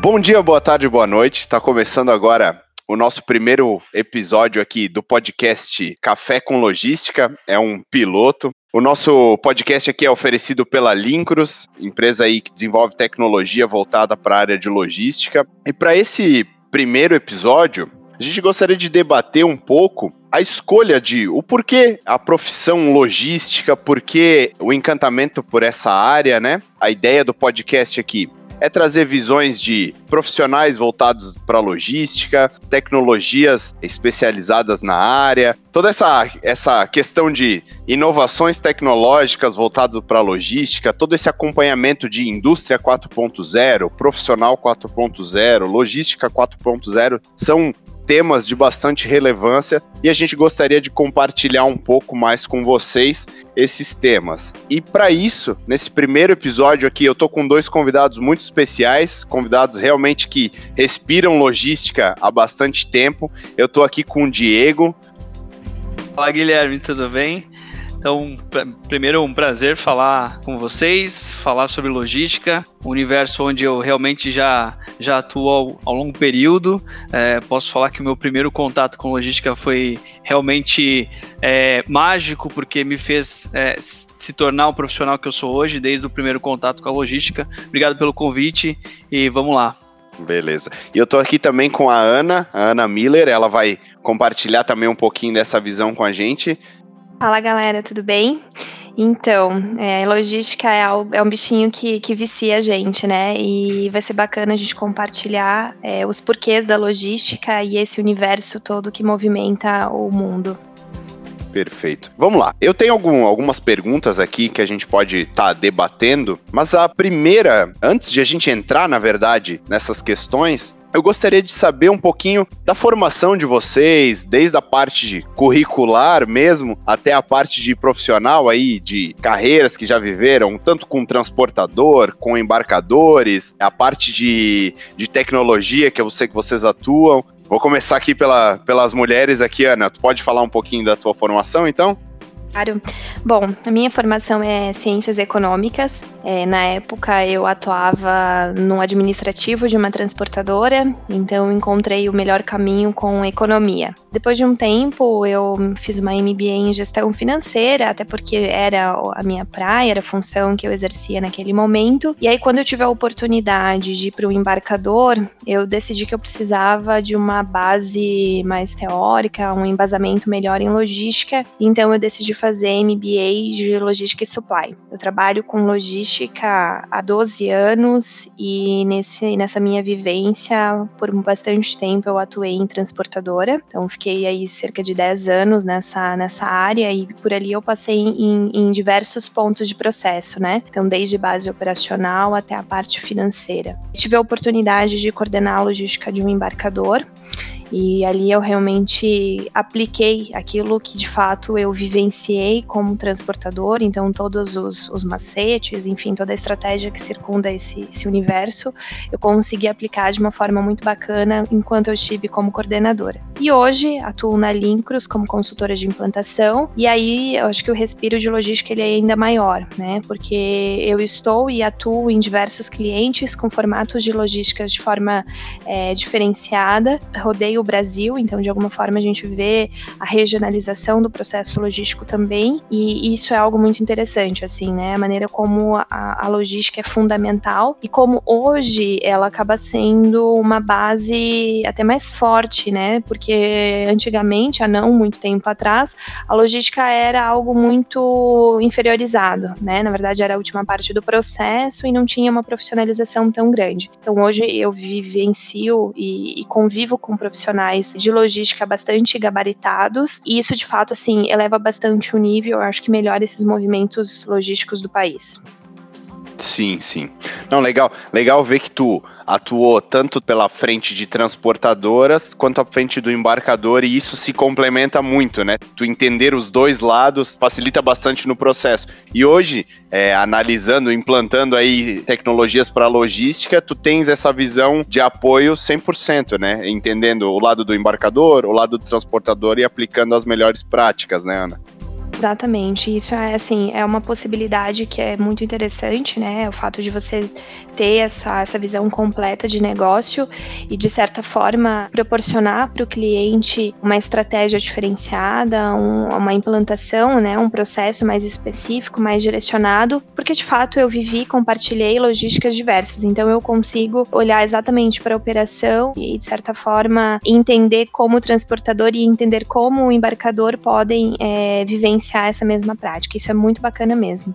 Bom dia, boa tarde, boa noite. Está começando agora o nosso primeiro episódio aqui do podcast Café com Logística. É um piloto. O nosso podcast aqui é oferecido pela Lincros, empresa aí que desenvolve tecnologia voltada para a área de logística. E para esse primeiro episódio, a gente gostaria de debater um pouco a escolha de o porquê a profissão logística, porquê o encantamento por essa área, né? A ideia do podcast aqui é trazer visões de profissionais voltados para logística, tecnologias especializadas na área, toda essa, essa questão de inovações tecnológicas voltadas para logística, todo esse acompanhamento de indústria 4.0, profissional 4.0, logística 4.0, são temas de bastante relevância e a gente gostaria de compartilhar um pouco mais com vocês esses temas. E para isso, nesse primeiro episódio aqui, eu tô com dois convidados muito especiais, convidados realmente que respiram logística há bastante tempo. Eu tô aqui com o Diego. Fala Guilherme, tudo bem? Então, primeiro um prazer falar com vocês, falar sobre logística, um universo onde eu realmente já, já atuo ao, ao longo período. É, posso falar que o meu primeiro contato com logística foi realmente é, mágico, porque me fez é, se tornar o profissional que eu sou hoje, desde o primeiro contato com a logística. Obrigado pelo convite e vamos lá. Beleza. E eu tô aqui também com a Ana, a Ana Miller, ela vai compartilhar também um pouquinho dessa visão com a gente. Fala galera, tudo bem? Então, é, logística é, é, um bichinho que, que vicia a gente, né? E vai ser bacana a gente compartilhar é, os porquês da logística e esse universo todo que movimenta o mundo. Perfeito. Vamos lá. Eu tenho algum, algumas perguntas aqui que a gente pode estar tá debatendo, mas a primeira, antes de a gente entrar, na verdade, nessas questões, eu gostaria de saber um pouquinho da formação de vocês, desde a parte de curricular mesmo, até a parte de profissional aí, de carreiras que já viveram, tanto com transportador, com embarcadores, a parte de, de tecnologia que eu sei que vocês atuam. Vou começar aqui pela, pelas mulheres aqui, Ana. Tu pode falar um pouquinho da tua formação, então? Claro. Bom, a minha formação é ciências econômicas. É, na época eu atuava no administrativo de uma transportadora, então encontrei o melhor caminho com economia. Depois de um tempo eu fiz uma MBA em gestão financeira, até porque era a minha praia, era a função que eu exercia naquele momento. E aí quando eu tive a oportunidade de ir para o embarcador, eu decidi que eu precisava de uma base mais teórica, um embasamento melhor em logística. Então eu decidi fazer MBA de Logística e Supply. Eu trabalho com logística há 12 anos e nesse, nessa minha vivência, por bastante tempo, eu atuei em transportadora. Então, fiquei aí cerca de 10 anos nessa, nessa área e por ali eu passei em, em diversos pontos de processo, né? Então, desde base operacional até a parte financeira. tive a oportunidade de coordenar a logística de um embarcador e ali eu realmente apliquei aquilo que de fato eu vivenciei como transportador, então todos os, os macetes, enfim, toda a estratégia que circunda esse, esse, universo, eu consegui aplicar de uma forma muito bacana enquanto eu estive como coordenadora. E hoje atuo na Lincros como consultora de implantação, e aí eu acho que o respiro de logística ele é ainda maior, né? Porque eu estou e atuo em diversos clientes com formatos de logísticas de forma é, diferenciada, rodeio o Brasil, então de alguma forma a gente vê a regionalização do processo logístico também, e isso é algo muito interessante, assim, né? A maneira como a, a logística é fundamental e como hoje ela acaba sendo uma base até mais forte, né? Porque antigamente, há não muito tempo atrás, a logística era algo muito inferiorizado, né? Na verdade, era a última parte do processo e não tinha uma profissionalização tão grande. Então, hoje eu vivencio e, e convivo com profissionais profissionais de logística bastante gabaritados, e isso de fato assim eleva bastante o nível, eu acho que melhora esses movimentos logísticos do país. Sim, sim. Não, legal, legal ver que tu atuou tanto pela frente de transportadoras quanto à frente do embarcador e isso se complementa muito, né? Tu entender os dois lados facilita bastante no processo. E hoje, é, analisando, implantando aí tecnologias para logística, tu tens essa visão de apoio 100%, né? Entendendo o lado do embarcador, o lado do transportador e aplicando as melhores práticas, né, Ana? Exatamente. Isso é assim, é uma possibilidade que é muito interessante, né? O fato de você ter essa, essa visão completa de negócio e, de certa forma, proporcionar para o cliente uma estratégia diferenciada, um, uma implantação, né? Um processo mais específico, mais direcionado, porque de fato eu vivi, compartilhei logísticas diversas. Então eu consigo olhar exatamente para a operação e, de certa forma, entender como o transportador e entender como o embarcador podem é, vivenciar essa mesma prática. Isso é muito bacana mesmo.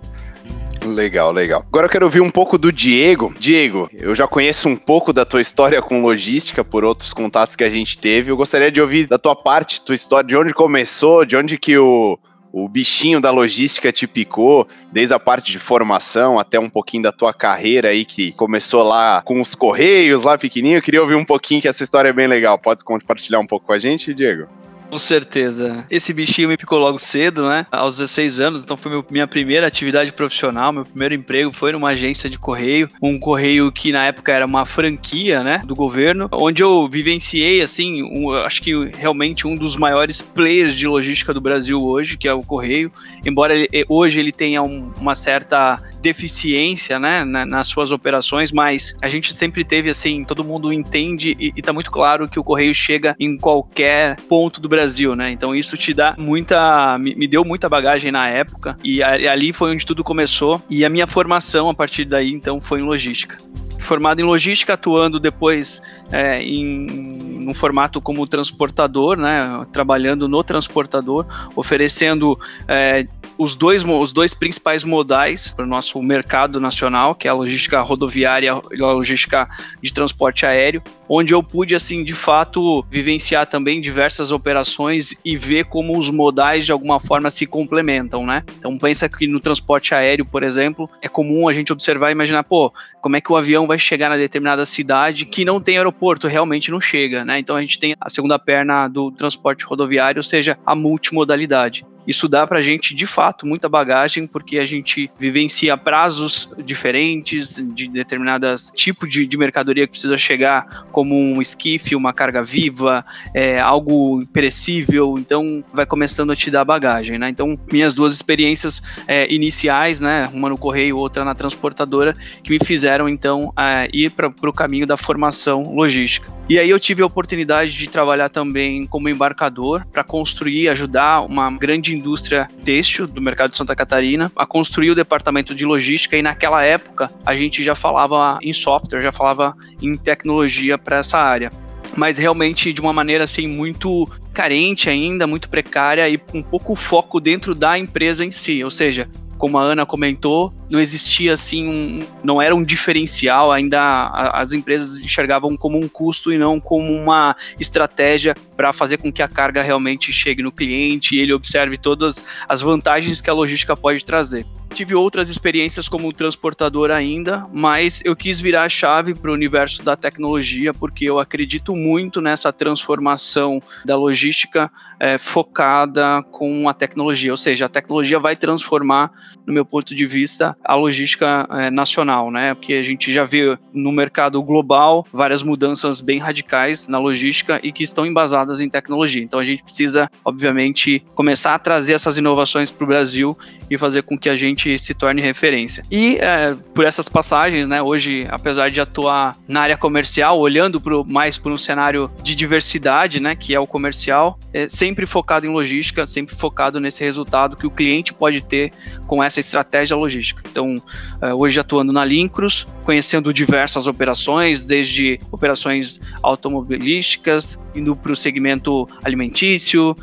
Legal, legal. Agora eu quero ouvir um pouco do Diego. Diego, eu já conheço um pouco da tua história com logística por outros contatos que a gente teve. Eu gostaria de ouvir da tua parte, tua história, de onde começou, de onde que o, o bichinho da logística te picou, desde a parte de formação até um pouquinho da tua carreira aí, que começou lá com os Correios, lá pequenininho. Eu queria ouvir um pouquinho, que essa história é bem legal. Pode compartilhar um pouco com a gente, Diego? Com certeza. Esse bichinho me picou logo cedo, né? Aos 16 anos, então foi meu, minha primeira atividade profissional, meu primeiro emprego foi numa agência de correio, um correio que na época era uma franquia, né, do governo, onde eu vivenciei, assim, um, acho que realmente um dos maiores players de logística do Brasil hoje, que é o correio, embora ele, hoje ele tenha um, uma certa deficiência, né, nas suas operações, mas a gente sempre teve, assim, todo mundo entende e, e tá muito claro que o correio chega em qualquer ponto do Brasil, né? Então isso te dá muita. Me, deu muita bagagem na época. E, e ali foi onde tudo começou. E a minha formação a partir daí, então, foi em logística formado em logística, atuando depois é, em um formato como transportador, né, trabalhando no transportador, oferecendo é, os, dois, os dois principais modais para o nosso mercado nacional, que é a logística rodoviária e a logística de transporte aéreo, onde eu pude, assim, de fato, vivenciar também diversas operações e ver como os modais, de alguma forma, se complementam, né? Então, pensa que no transporte aéreo, por exemplo, é comum a gente observar e imaginar, pô, como é que o avião vai chegar na determinada cidade que não tem aeroporto, realmente não chega, né? Então, a gente tem a segunda perna do transporte rodoviário, ou seja, a multimodalidade. Isso dá para a gente, de fato, muita bagagem, porque a gente vivencia prazos diferentes de determinadas tipos de, de mercadoria que precisa chegar, como um esquife, uma carga viva, é, algo perecível. Então, vai começando a te dar bagagem, né? Então, minhas duas experiências é, iniciais, né, uma no correio, outra na transportadora, que me fizeram então é, ir para o caminho da formação logística. E aí eu tive a oportunidade de trabalhar também como embarcador para construir, ajudar uma grande indústria têxtil do mercado de Santa Catarina a construir o departamento de logística. E naquela época a gente já falava em software, já falava em tecnologia para essa área. Mas realmente de uma maneira assim muito carente ainda, muito precária e com pouco foco dentro da empresa em si, ou seja, como a Ana comentou, não existia assim, um, não era um diferencial, ainda as empresas enxergavam como um custo e não como uma estratégia para fazer com que a carga realmente chegue no cliente e ele observe todas as vantagens que a logística pode trazer tive outras experiências como transportador ainda, mas eu quis virar a chave para o universo da tecnologia porque eu acredito muito nessa transformação da logística é, focada com a tecnologia, ou seja, a tecnologia vai transformar, no meu ponto de vista, a logística é, nacional, né? Porque a gente já vê no mercado global várias mudanças bem radicais na logística e que estão embasadas em tecnologia. Então a gente precisa, obviamente, começar a trazer essas inovações para o Brasil e fazer com que a gente se torne referência. E é, por essas passagens, né? Hoje, apesar de atuar na área comercial, olhando pro, mais para um cenário de diversidade, né? Que é o comercial, é, sempre focado em logística, sempre focado nesse resultado que o cliente pode ter com essa estratégia logística. Então, é, hoje atuando na Lincros, conhecendo diversas operações, desde operações automobilísticas, indo para o segmento alimentício,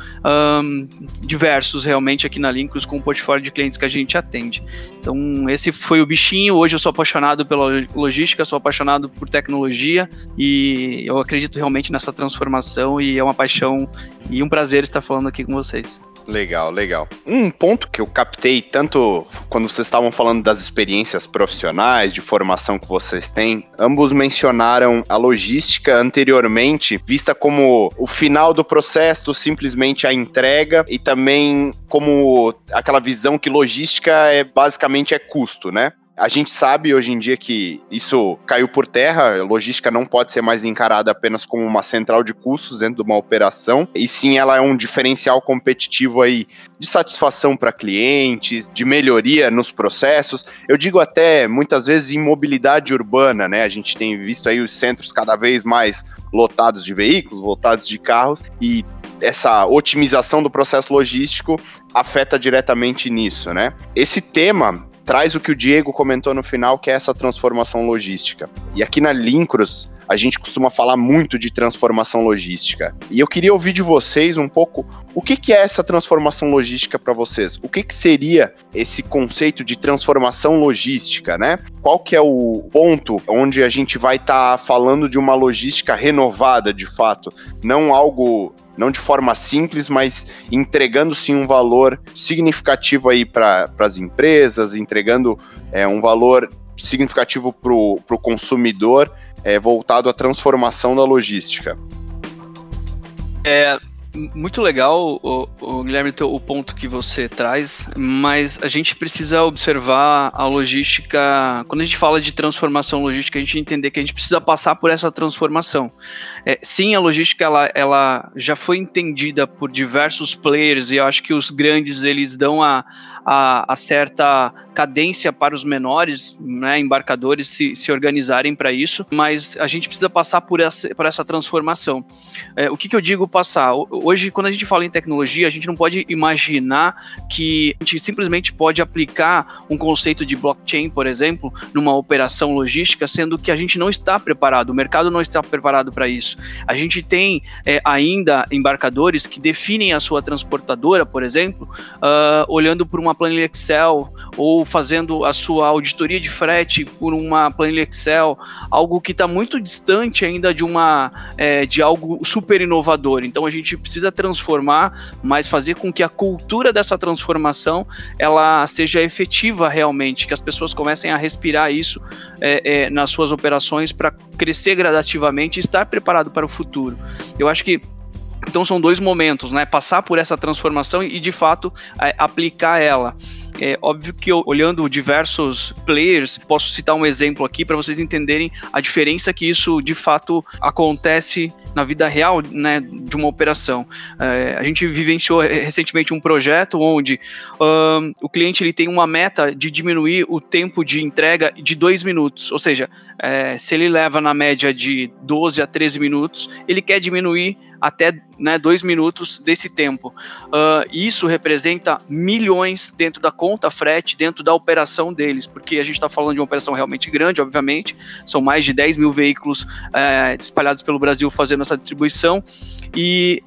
diversos realmente aqui na Lincros com o portfólio de clientes que a gente atende. Então, esse foi o bichinho. Hoje eu sou apaixonado pela logística, sou apaixonado por tecnologia e eu acredito realmente nessa transformação e é uma paixão e um prazer estar falando aqui com vocês. Legal, legal. Um ponto que eu captei tanto quando vocês estavam falando das experiências profissionais, de formação que vocês têm, ambos mencionaram a logística anteriormente, vista como o final do processo, simplesmente a entrega e também como aquela visão que logística é basicamente é custo, né? A gente sabe hoje em dia que isso caiu por terra, a logística não pode ser mais encarada apenas como uma central de custos dentro de uma operação, e sim ela é um diferencial competitivo aí de satisfação para clientes, de melhoria nos processos. Eu digo até muitas vezes em mobilidade urbana, né? A gente tem visto aí os centros cada vez mais lotados de veículos, lotados de carros e essa otimização do processo logístico afeta diretamente nisso, né? Esse tema traz o que o Diego comentou no final, que é essa transformação logística. E aqui na Lincros, a gente costuma falar muito de transformação logística. E eu queria ouvir de vocês um pouco o que, que é essa transformação logística para vocês. O que, que seria esse conceito de transformação logística, né? Qual que é o ponto onde a gente vai estar tá falando de uma logística renovada, de fato, não algo não de forma simples, mas entregando sim um valor significativo aí para as empresas, entregando é, um valor significativo para o consumidor é, voltado à transformação da logística. É, muito legal, o, o, Guilherme, o ponto que você traz, mas a gente precisa observar a logística. Quando a gente fala de transformação logística, a gente entender que a gente precisa passar por essa transformação. É, sim, a logística ela, ela já foi entendida por diversos players e eu acho que os grandes eles dão a, a, a certa cadência para os menores, né, embarcadores se, se organizarem para isso, mas a gente precisa passar por essa, por essa transformação. É, o que, que eu digo passar? Hoje, quando a gente fala em tecnologia, a gente não pode imaginar que a gente simplesmente pode aplicar um conceito de blockchain, por exemplo, numa operação logística, sendo que a gente não está preparado, o mercado não está preparado para isso. A gente tem é, ainda embarcadores que definem a sua transportadora, por exemplo, uh, olhando por uma planilha Excel ou fazendo a sua auditoria de frete por uma planilha Excel, algo que está muito distante ainda de uma é, de algo super inovador. Então a gente precisa transformar, mas fazer com que a cultura dessa transformação ela seja efetiva realmente, que as pessoas comecem a respirar isso é, é, nas suas operações para crescer gradativamente e estar preparado para o futuro. Eu acho que então são dois momentos, né? Passar por essa transformação e de fato é, aplicar ela. É óbvio que eu, olhando diversos players, posso citar um exemplo aqui para vocês entenderem a diferença que isso de fato acontece na vida real, né, de uma operação. É, a gente vivenciou recentemente um projeto onde um, o cliente ele tem uma meta de diminuir o tempo de entrega de dois minutos, ou seja, é, se ele leva na média de 12 a 13 minutos, ele quer diminuir até né, dois minutos desse tempo. Uh, isso representa milhões dentro da conta frete, dentro da operação deles, porque a gente está falando de uma operação realmente grande, obviamente, são mais de 10 mil veículos é, espalhados pelo Brasil fazendo essa distribuição, e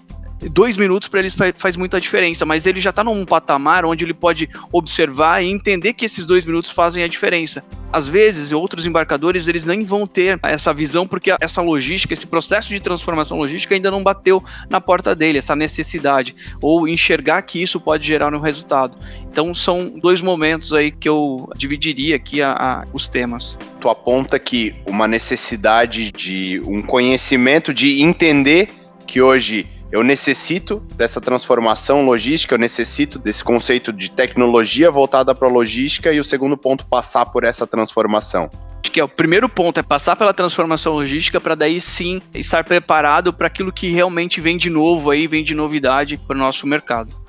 dois minutos para eles faz, muita diferença, mas ele já está num patamar onde ele pode observar e entender que esses dois minutos fazem a diferença. Às vezes, outros embarcadores eles nem vão ter essa visão porque essa logística, esse processo de transformação logística ainda não bateu na porta dele, essa necessidade ou enxergar que isso pode gerar um resultado. Então, são dois momentos aí que eu dividiria aqui a, a, os temas. Tu aponta que uma necessidade de um conhecimento de entender que hoje eu necessito dessa transformação logística, eu necessito desse conceito de tecnologia voltada para a logística e o segundo ponto, passar por essa transformação. Acho que é o primeiro ponto é passar pela transformação logística para daí sim estar preparado para aquilo que realmente vem de novo aí, vem de novidade para o nosso mercado.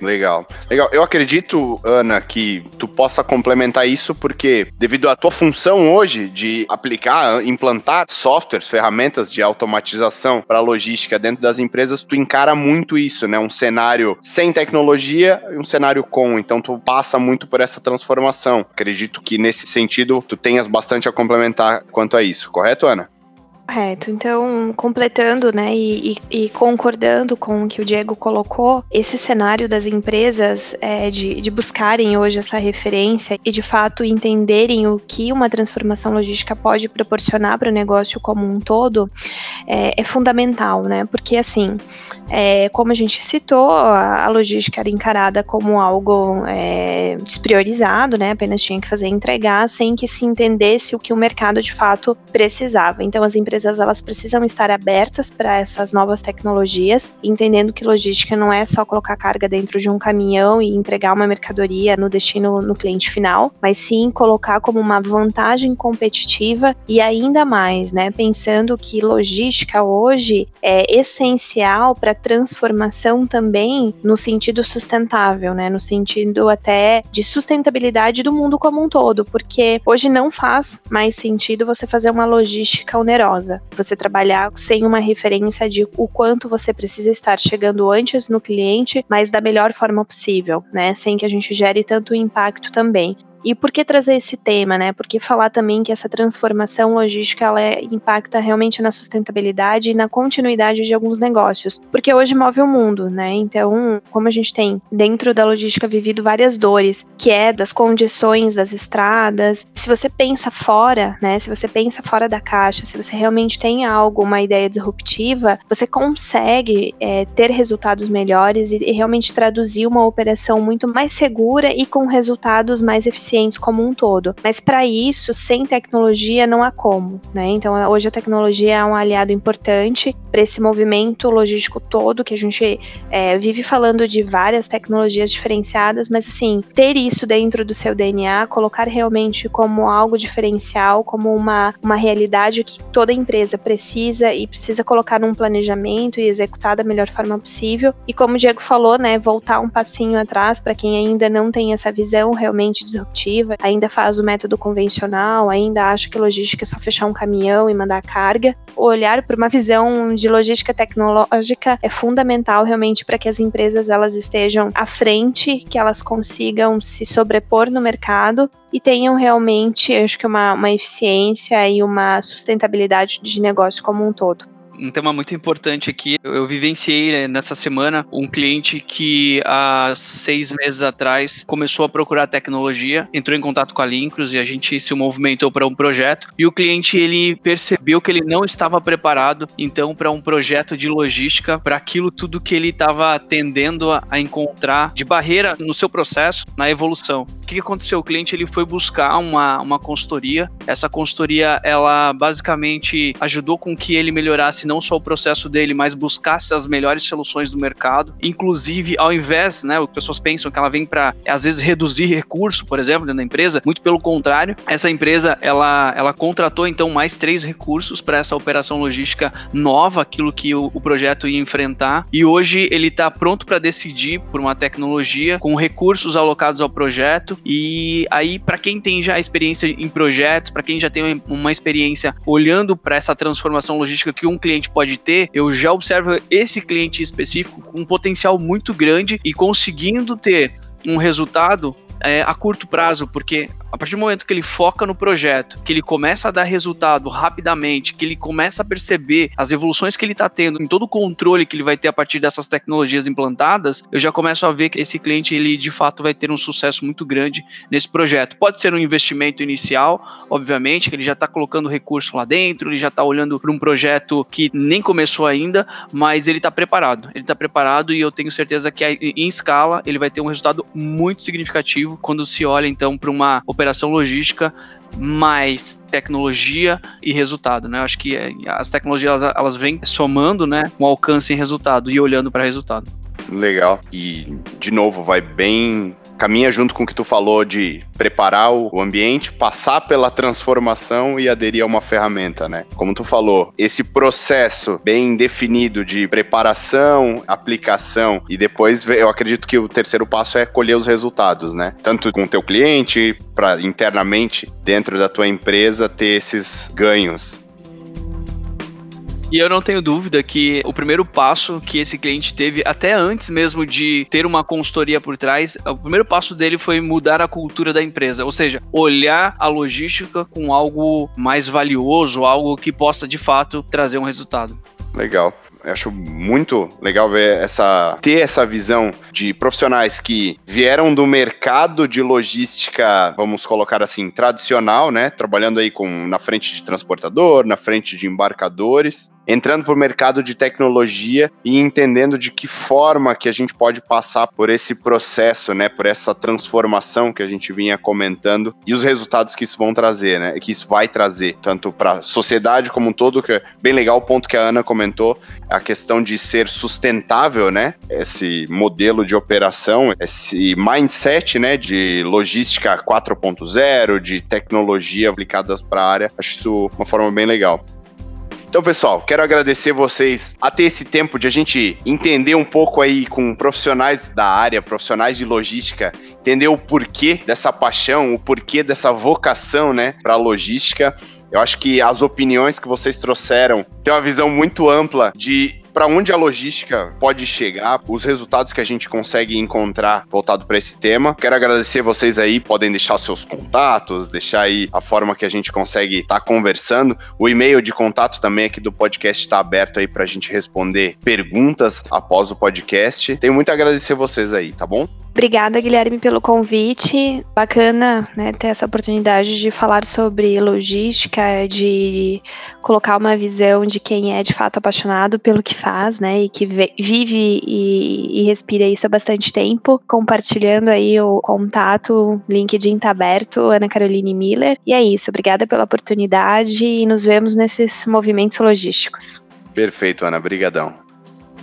Legal. Legal. Eu acredito, Ana, que tu possa complementar isso porque, devido à tua função hoje de aplicar, implantar softwares, ferramentas de automatização para logística dentro das empresas, tu encara muito isso, né? Um cenário sem tecnologia e um cenário com. Então, tu passa muito por essa transformação. Acredito que, nesse sentido, tu tenhas bastante a complementar quanto a isso. Correto, Ana? Correto. Então, completando, né, e, e, e, concordando com o que o Diego colocou, esse cenário das empresas é, de, de buscarem hoje essa referência e de fato entenderem o que uma transformação logística pode proporcionar para o negócio como um todo é, é fundamental, né? Porque assim, é, como a gente citou, a, a, logística era encarada como algo é, despriorizado, né? Apenas tinha que fazer entregar sem que se entendesse o que o mercado de fato precisava. Então, as empresas empresas elas precisam estar abertas para essas novas tecnologias, entendendo que logística não é só colocar carga dentro de um caminhão e entregar uma mercadoria no destino no cliente final, mas sim colocar como uma vantagem competitiva e ainda mais, né, pensando que logística hoje é essencial para transformação também no sentido sustentável, né, no sentido até de sustentabilidade do mundo como um todo, porque hoje não faz mais sentido você fazer uma logística onerosa, você trabalhar sem uma referência de o quanto você precisa estar chegando antes no cliente, mas da melhor forma possível, né, sem que a gente gere tanto impacto também. E por que trazer esse tema, né? Porque falar também que essa transformação logística ela é, impacta realmente na sustentabilidade e na continuidade de alguns negócios, porque hoje move o mundo, né? Então, como a gente tem dentro da logística vivido várias dores, que é das condições das estradas, se você pensa fora, né? Se você pensa fora da caixa, se você realmente tem algo, uma ideia disruptiva, você consegue é, ter resultados melhores e, e realmente traduzir uma operação muito mais segura e com resultados mais eficientes eficientes como um todo. Mas para isso, sem tecnologia não há como, né? Então hoje a tecnologia é um aliado importante para esse movimento logístico todo que a gente é, vive falando de várias tecnologias diferenciadas, mas assim ter isso dentro do seu DNA, colocar realmente como algo diferencial, como uma, uma realidade que toda empresa precisa e precisa colocar num planejamento e executar da melhor forma possível. E como o Diego falou, né, voltar um passinho atrás para quem ainda não tem essa visão realmente disruptiva ainda faz o método convencional, ainda acha que logística é só fechar um caminhão e mandar carga. Olhar para uma visão de logística tecnológica é fundamental realmente para que as empresas elas estejam à frente, que elas consigam se sobrepor no mercado e tenham realmente, acho que uma, uma eficiência e uma sustentabilidade de negócio como um todo um tema muito importante aqui. Eu, eu vivenciei né, nessa semana um cliente que há seis meses atrás começou a procurar tecnologia, entrou em contato com a Lincros e a gente se movimentou para um projeto. E o cliente ele percebeu que ele não estava preparado então para um projeto de logística, para aquilo tudo que ele estava tendendo a, a, encontrar de barreira no seu processo, na evolução. O que, aconteceu? O cliente ele foi buscar uma, uma consultoria. Essa consultoria ela basicamente ajudou com que ele melhorasse não só o processo dele, mas buscasse as melhores soluções do mercado. Inclusive, ao invés, né, as pessoas pensam que ela vem para às vezes reduzir recurso, por exemplo, dentro da empresa, muito pelo contrário, essa empresa ela, ela contratou então mais três recursos para essa operação logística nova, aquilo que o, o projeto ia enfrentar, e hoje ele está pronto para decidir por uma tecnologia com recursos alocados ao projeto. E aí, para quem tem já experiência em projetos, para quem já tem uma experiência olhando para essa transformação logística que um cliente cliente pode ter, eu já observo esse cliente específico com um potencial muito grande e conseguindo ter um resultado é, a curto prazo, porque a partir do momento que ele foca no projeto, que ele começa a dar resultado rapidamente, que ele começa a perceber as evoluções que ele está tendo, em todo o controle que ele vai ter a partir dessas tecnologias implantadas, eu já começo a ver que esse cliente ele de fato vai ter um sucesso muito grande nesse projeto. Pode ser um investimento inicial, obviamente, que ele já está colocando recurso lá dentro, ele já está olhando para um projeto que nem começou ainda, mas ele está preparado. Ele está preparado e eu tenho certeza que em escala ele vai ter um resultado muito significativo quando se olha então para uma operação logística mais tecnologia e resultado, né? Eu acho que eh, as tecnologias elas, elas vêm somando, né, um alcance em resultado e olhando para resultado. Legal. E de novo vai bem caminha junto com o que tu falou de preparar o ambiente, passar pela transformação e aderir a uma ferramenta, né? Como tu falou, esse processo bem definido de preparação, aplicação e depois eu acredito que o terceiro passo é colher os resultados, né? Tanto com o teu cliente, para internamente dentro da tua empresa ter esses ganhos. E eu não tenho dúvida que o primeiro passo que esse cliente teve, até antes mesmo de ter uma consultoria por trás, o primeiro passo dele foi mudar a cultura da empresa, ou seja, olhar a logística com algo mais valioso, algo que possa de fato trazer um resultado. Legal. Eu acho muito legal ver essa ter essa visão de profissionais que vieram do mercado de logística, vamos colocar assim, tradicional, né? Trabalhando aí com na frente de transportador, na frente de embarcadores, entrando para o mercado de tecnologia e entendendo de que forma que a gente pode passar por esse processo, né, por essa transformação que a gente vinha comentando e os resultados que isso vão trazer, né, que isso vai trazer tanto para a sociedade como um todo, que é bem legal o ponto que a Ana comentou, a questão de ser sustentável, né, esse modelo de operação, esse mindset, né, de logística 4.0, de tecnologia aplicadas para a área, acho isso uma forma bem legal. Então, pessoal, quero agradecer vocês a ter esse tempo de a gente entender um pouco aí com profissionais da área, profissionais de logística, entender o porquê dessa paixão, o porquê dessa vocação, né, para logística. Eu acho que as opiniões que vocês trouxeram têm uma visão muito ampla de para onde a logística pode chegar, os resultados que a gente consegue encontrar voltado para esse tema. Quero agradecer vocês aí, podem deixar seus contatos, deixar aí a forma que a gente consegue estar tá conversando. O e-mail de contato também aqui do podcast está aberto aí para a gente responder perguntas após o podcast. Tenho muito a agradecer vocês aí, tá bom? Obrigada, Guilherme, pelo convite. Bacana né, ter essa oportunidade de falar sobre logística, de colocar uma visão de quem é de fato apaixonado pelo que faz, né? E que vive e, e respira isso há bastante tempo. Compartilhando aí o contato, LinkedIn tá aberto, Ana Caroline Miller. E é isso. Obrigada pela oportunidade e nos vemos nesses movimentos logísticos. Perfeito, Ana. Obrigadão.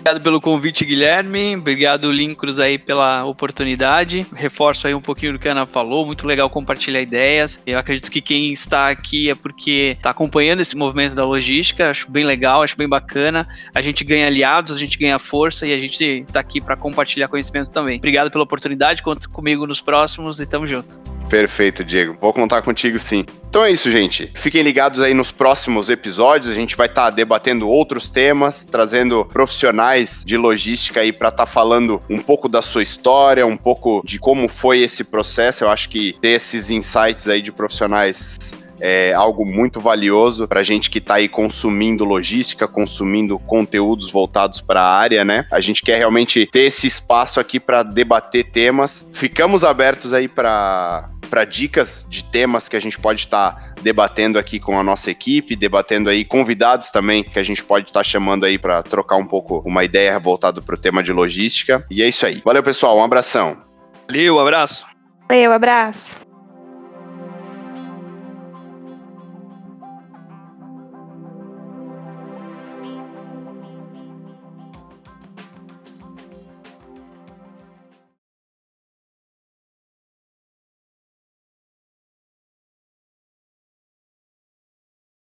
Obrigado pelo convite, Guilherme. Obrigado, Lincros, aí pela oportunidade. Reforço aí um pouquinho do que a Ana falou. Muito legal compartilhar ideias. Eu acredito que quem está aqui é porque está acompanhando esse movimento da logística. Acho bem legal, acho bem bacana. A gente ganha aliados, a gente ganha força e a gente está aqui para compartilhar conhecimento também. Obrigado pela oportunidade. Conta comigo nos próximos e tamo junto. Perfeito, Diego. Vou contar contigo sim. Então é isso, gente. Fiquem ligados aí nos próximos episódios. A gente vai estar tá debatendo outros temas, trazendo profissionais de logística aí para estar tá falando um pouco da sua história, um pouco de como foi esse processo. Eu acho que ter esses insights aí de profissionais é algo muito valioso para gente que está aí consumindo logística, consumindo conteúdos voltados para a área, né? A gente quer realmente ter esse espaço aqui para debater temas. Ficamos abertos aí para para dicas de temas que a gente pode estar tá debatendo aqui com a nossa equipe, debatendo aí convidados também que a gente pode estar tá chamando aí para trocar um pouco uma ideia voltada para o tema de logística. E é isso aí. Valeu, pessoal. Um abração. Valeu, um abraço. Valeu, um abraço.